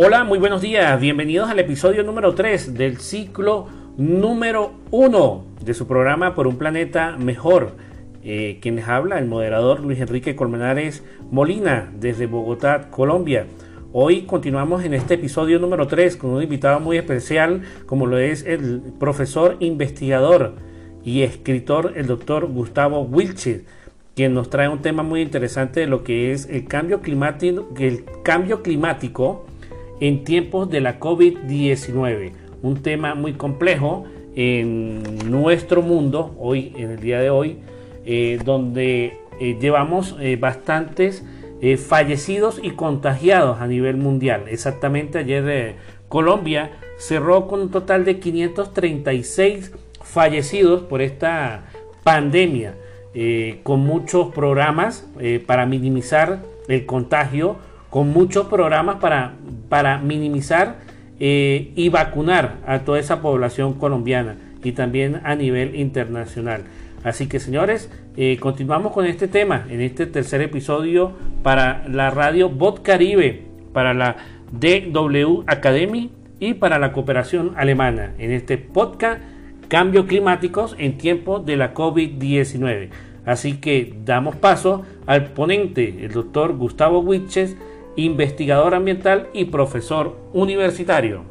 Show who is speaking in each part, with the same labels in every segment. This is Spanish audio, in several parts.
Speaker 1: Hola, muy buenos días. Bienvenidos al episodio número 3 del ciclo número 1 de su programa Por un Planeta Mejor. Eh, quien les habla, el moderador Luis Enrique Colmenares Molina, desde Bogotá, Colombia. Hoy continuamos en este episodio número 3 con un invitado muy especial, como lo es el profesor investigador y escritor, el doctor Gustavo Wilches, quien nos trae un tema muy interesante de lo que es el cambio climático, el cambio climático en tiempos de la COVID-19. Un tema muy complejo en nuestro mundo, hoy, en el día de hoy, eh, donde eh, llevamos eh, bastantes fallecidos y contagiados a nivel mundial. Exactamente ayer Colombia cerró con un total de 536 fallecidos por esta pandemia, con muchos programas para minimizar el contagio con muchos programas para, para minimizar eh, y vacunar a toda esa población colombiana y también a nivel internacional. Así que señores, eh, continuamos con este tema en este tercer episodio para la radio Bot Caribe, para la DW Academy y para la cooperación alemana en este podcast Cambios Climáticos en tiempos de la COVID-19. Así que damos paso al ponente, el doctor Gustavo Witches, investigador ambiental y profesor universitario.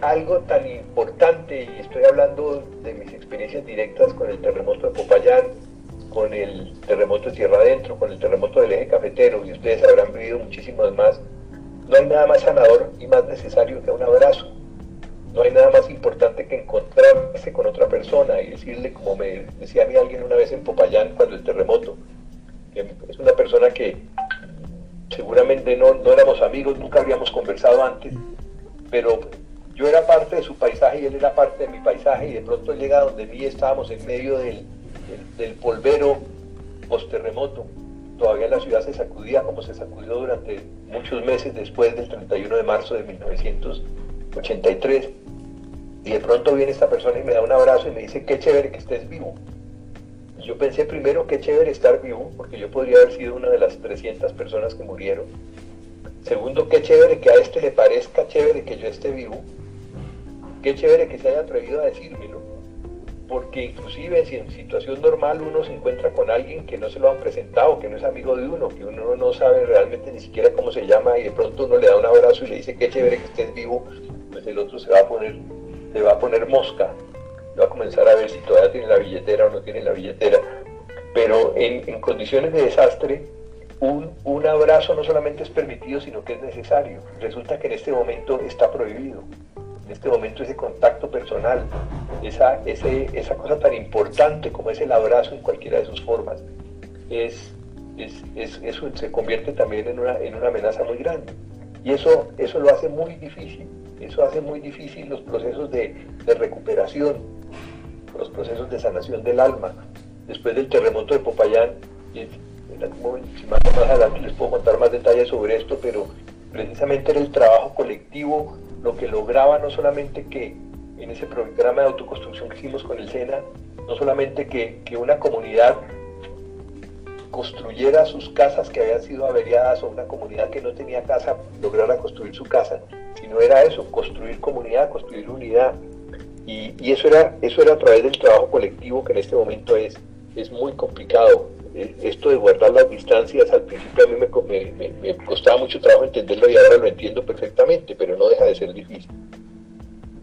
Speaker 2: Algo tan importante, y estoy hablando de mis experiencias directas con el terremoto de Popayán, con el terremoto de Tierra Adentro, con el terremoto del eje cafetero, y ustedes habrán vivido muchísimos más, no hay nada más sanador y más necesario que un abrazo no hay nada más importante que encontrarse con otra persona y decirle, como me decía a mí alguien una vez en Popayán cuando el terremoto, que es una persona que seguramente no, no éramos amigos, nunca habíamos conversado antes, pero yo era parte de su paisaje y él era parte de mi paisaje y de pronto llega donde mí estábamos en medio del, del, del polvero post-terremoto. Todavía la ciudad se sacudía como se sacudió durante muchos meses después del 31 de marzo de 1983 y de pronto viene esta persona y me da un abrazo y me dice, qué chévere que estés vivo. yo pensé primero, qué chévere estar vivo, porque yo podría haber sido una de las 300 personas que murieron. Segundo, qué chévere que a este le parezca chévere que yo esté vivo. Qué chévere que se haya atrevido a decírmelo. Porque inclusive si en situación normal uno se encuentra con alguien que no se lo han presentado, que no es amigo de uno, que uno no sabe realmente ni siquiera cómo se llama y de pronto uno le da un abrazo y le dice qué chévere que estés vivo, pues el otro se va a poner le va a poner mosca, va a comenzar a ver si todavía tiene la billetera o no tiene la billetera. Pero en, condiciones de desastre, un, un, abrazo no solamente es permitido, sino que es necesario. Resulta que en este momento está prohibido. En este momento ese contacto personal, esa, ese, esa cosa tan importante como es el abrazo en cualquiera de sus formas, es, es, es, eso se convierte también en una, en una amenaza muy grande. Y eso, eso lo hace muy difícil. Eso hace muy difícil los procesos de, recuperación, los procesos de sanación del alma. Después del terremoto de Popayán, momento, si más, adelante les puedo contar más detalles sobre esto, pero precisamente era el trabajo colectivo lo que lograba no solamente que en ese programa de autoconstrucción que hicimos con el SENA, no solamente que, que una comunidad construyera sus casas que habían sido averiadas o una comunidad que no tenía casa lograra construir su casa, sino era eso, construir comunidad, construir unidad. Y, eso, era, eso era a través del trabajo colectivo que en este momento es, es muy complicado. Eh, esto de guardar las distancias al principio a mí me, me, me costaba mucho trabajo entenderlo y ahora lo entiendo perfectamente, pero no deja de ser difícil.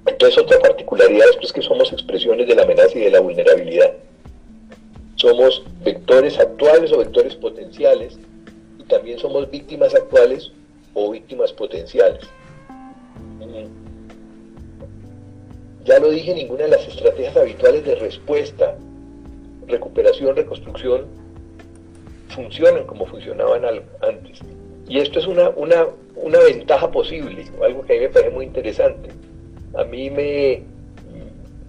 Speaker 2: Entonces otra particularidad es pues, que somos expresiones de la amenaza y de la vulnerabilidad somos vectores actuales o vectores potenciales y también somos víctimas actuales o víctimas potenciales. Ya lo dije, ninguna de las estrategias habituales de respuesta, recuperación, reconstrucción, funcionan como funcionaban antes. Y esto es una, una, una ventaja posible, algo que a mí me parece muy interesante. A mí me,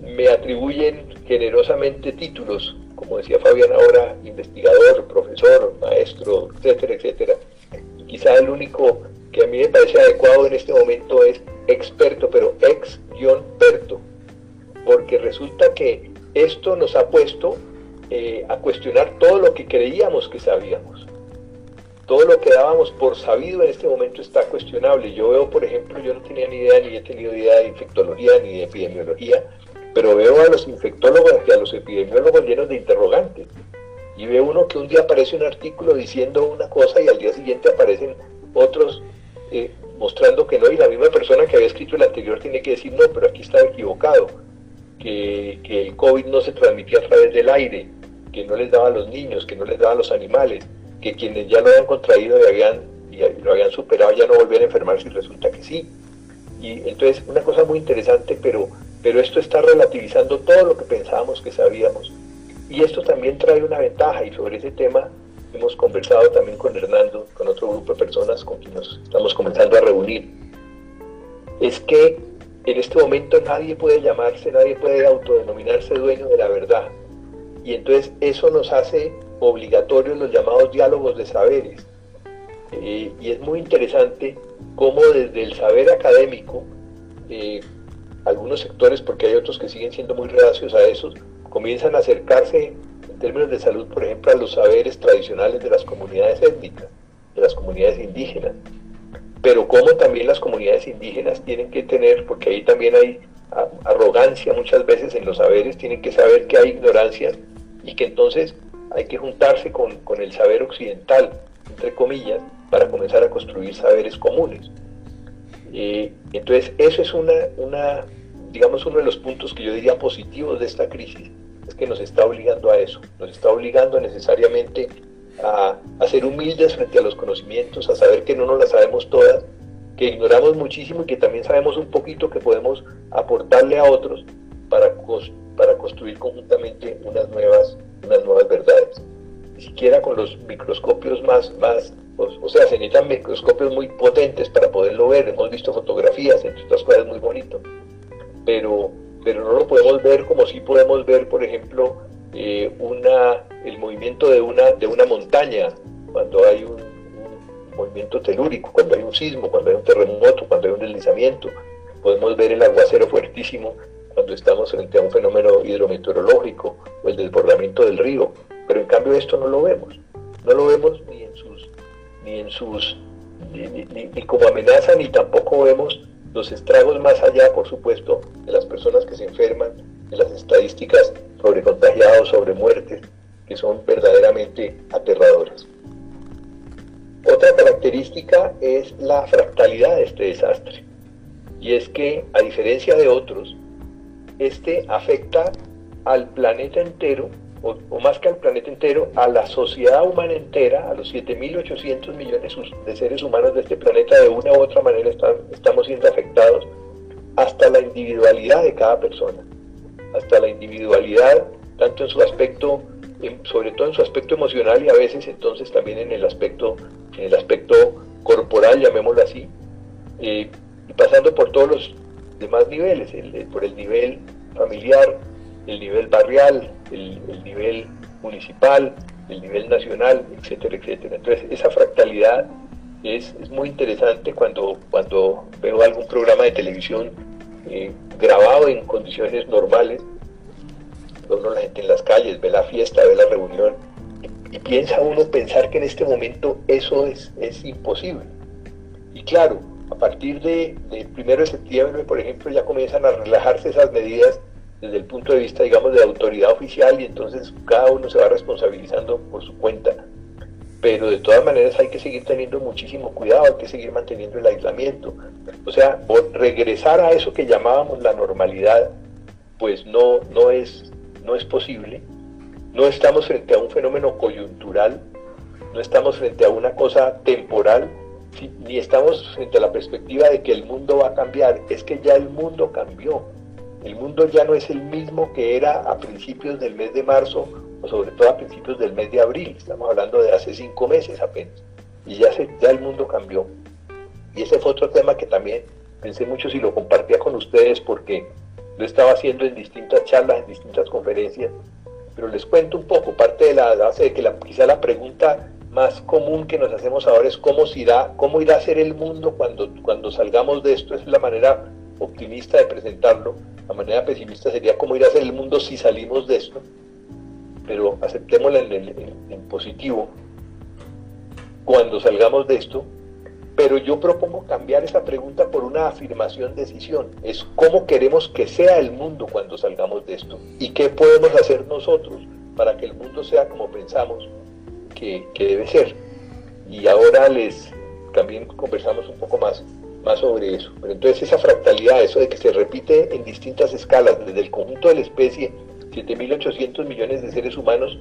Speaker 2: me atribuyen generosamente títulos como decía Fabián ahora, investigador, profesor, maestro, etcétera, etcétera. Y quizá el único que a mí me parece adecuado en este momento es experto, pero ex-perto, porque resulta que esto nos ha puesto eh, a cuestionar todo lo que creíamos que sabíamos. Todo lo que dábamos por sabido en este momento está cuestionable. Yo veo, por ejemplo, yo no tenía ni idea, ni he tenido idea de infectología ni de epidemiología, pero veo a los infectólogos y a los epidemiólogos llenos de interrogantes. Y veo uno que un día aparece un artículo diciendo una cosa y al día siguiente aparecen otros eh, mostrando que no, y la misma persona que había escrito el anterior tiene que decir, no, pero aquí estaba equivocado, que, que el COVID no se transmitía a través del aire, que no les daba a los niños, que no les daba a los animales, que quienes ya lo habían contraído y, habían, y lo habían superado ya no volvían a enfermarse y resulta que sí. Y entonces una cosa muy interesante, pero, pero esto está relativizando todo lo que pensábamos que sabíamos. Y esto también trae una ventaja y sobre ese tema hemos conversado también con Hernando, con otro grupo de personas con quien nos estamos comenzando a reunir. Es que en este momento nadie puede llamarse, nadie puede autodenominarse dueño de la verdad. Y entonces eso nos hace obligatorios los llamados diálogos de saberes. Eh, y es muy interesante cómo desde el saber académico, eh, algunos sectores, porque hay otros que siguen siendo muy reacios a esos, comienzan a acercarse en términos de salud, por ejemplo, a los saberes tradicionales de las comunidades étnicas, de las comunidades indígenas. Pero cómo también las comunidades indígenas tienen que tener, porque ahí también hay arrogancia muchas veces en los saberes, tienen que saber que hay ignorancia y que entonces hay que juntarse con, con el saber occidental, entre comillas, para comenzar a construir saberes comunes. Eh, entonces, eso es una, una, digamos, uno de los puntos que yo diría positivos de esta crisis, es que nos está obligando a eso, nos está obligando necesariamente a, a ser humildes frente a los conocimientos, a saber que no nos las sabemos todas, que ignoramos muchísimo y que también sabemos un poquito que podemos aportarle a otros para, para construir conjuntamente unas nuevas, unas nuevas verdades. Ni siquiera con los microscopios más, más o, sea, se necesitan microscopios muy potentes para poderlo ver. Hemos visto fotografías, entre otras cosas, muy bonito. Pero, pero no lo podemos ver como si podemos ver, por ejemplo, eh, una, el movimiento de una, de una montaña, cuando hay un, movimiento telúrico, cuando hay un sismo, cuando hay un terremoto, cuando hay un deslizamiento. Podemos ver el aguacero fuertísimo cuando estamos frente a un fenómeno hidrometeorológico o el desbordamiento del río, pero en cambio esto no lo vemos, no lo vemos ni en sus, ni en sus, ni, como amenaza, ni tampoco vemos los estragos más allá, por supuesto, de las personas que se enferman, de las estadísticas sobre contagiados, sobre muertes, que son verdaderamente aterradoras. Otra característica es la fractalidad de este desastre, y es que, a diferencia de otros, este afecta al planeta entero, o, más que al planeta entero, a la sociedad humana entera, a los 7.800 millones de seres humanos de este planeta, de una u otra manera estamos siendo afectados, hasta la individualidad de cada persona, hasta la individualidad, tanto en su aspecto, sobre todo en su aspecto emocional y a veces entonces también en el aspecto, en el aspecto corporal, llamémoslo así, eh, y pasando por todos los demás niveles, por el nivel familiar, el nivel barrial, el, nivel municipal, el nivel nacional, etcétera, etcétera. Entonces, esa fractalidad es, muy interesante cuando, cuando veo algún programa de televisión eh, grabado en condiciones normales, uno la gente en las calles, ve la fiesta, ve la reunión, y, piensa uno pensar que en este momento eso es, es imposible. Y claro, a partir de, del primero de septiembre, por ejemplo, ya comienzan a relajarse esas medidas desde el punto de vista, digamos, de autoridad oficial y entonces cada uno se va responsabilizando por su cuenta. Pero de todas maneras hay que seguir teniendo muchísimo cuidado, hay que seguir manteniendo el aislamiento. O sea, regresar a eso que llamábamos la normalidad, pues no, no, es, no es posible. No estamos frente a un fenómeno coyuntural, no estamos frente a una cosa temporal, ni estamos frente a la perspectiva de que el mundo va a cambiar, es que ya el mundo cambió. El mundo ya no es el mismo que era a principios del mes de marzo o sobre todo a principios del mes de abril. Estamos hablando de hace cinco meses apenas. Y ya, se, ya el mundo cambió. Y ese fue otro tema que también pensé mucho si lo compartía con ustedes porque lo estaba haciendo en distintas charlas, en distintas conferencias. Pero les cuento un poco, parte de la base de que la, quizá la pregunta más común que nos hacemos ahora es cómo, irá, cómo irá a ser el mundo cuando, cuando salgamos de esto. Esa es la manera optimista de presentarlo. La manera pesimista sería cómo irá a ser el mundo si salimos de esto. pero aceptémosla en, positivo, cuando salgamos de esto, pero yo propongo cambiar esa pregunta por una afirmación decisión. Es cómo queremos que sea el mundo cuando salgamos de esto y qué podemos hacer nosotros para que el mundo sea como pensamos que, debe ser. Y ahora les también conversamos un poco más, más sobre eso. Pero entonces esa fractalidad, eso de que se repite en distintas escalas, desde el conjunto de la especie, 7.800 millones de seres humanos,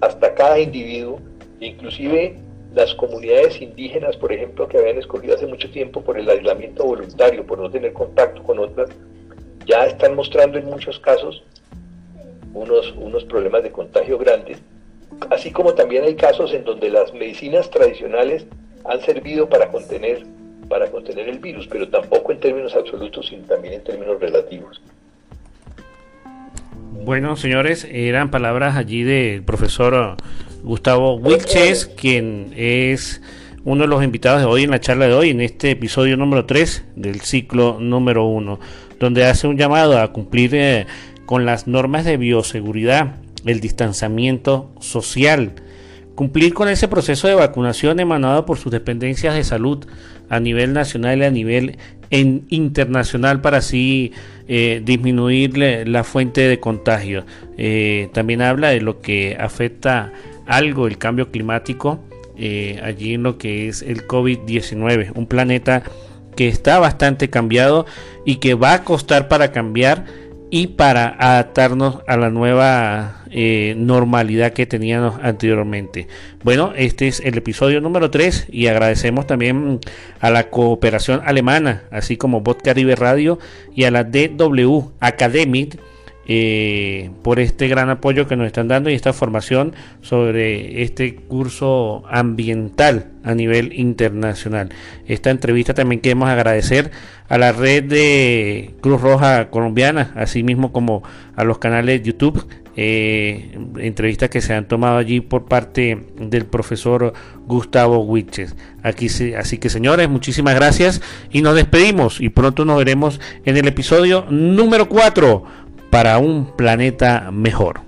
Speaker 2: hasta cada individuo, inclusive las comunidades indígenas, por ejemplo, que habían escogido hace mucho tiempo por el aislamiento voluntario, por no tener contacto con otras, ya están mostrando en muchos casos unos, unos problemas de contagio grandes, así como también hay casos en donde las medicinas tradicionales han servido para contener, para contener el virus, pero tampoco en términos absolutos, sino también en términos relativos.
Speaker 1: Bueno, señores, eran palabras allí del profesor Gustavo Wilches, quien es uno de los invitados de hoy en la charla de hoy, en este episodio número 3 del ciclo número 1, donde hace un llamado a cumplir eh, con las normas de bioseguridad, el distanciamiento social, cumplir con ese proceso de vacunación emanado por sus dependencias de salud a nivel nacional y a nivel internacional para así eh, disminuir la fuente de contagio. Eh, también habla de lo que afecta algo el cambio climático eh, allí en lo que es el COVID-19, un planeta que está bastante cambiado y que va a costar para cambiar y para adaptarnos a la nueva eh, normalidad que teníamos anteriormente. Bueno, este es el episodio número 3 y agradecemos también a la cooperación alemana, así como Bot Caribe Radio y a la DW Academic eh, por este gran apoyo que nos están dando y esta formación sobre este curso ambiental a nivel internacional. Esta entrevista también queremos agradecer a la red de Cruz Roja Colombiana, así mismo como a los canales de YouTube, eh, entrevistas que se han tomado allí por parte del profesor Gustavo Wiches. Aquí, así que señores, muchísimas gracias y nos despedimos y pronto nos veremos en el episodio número 4 para un planeta mejor.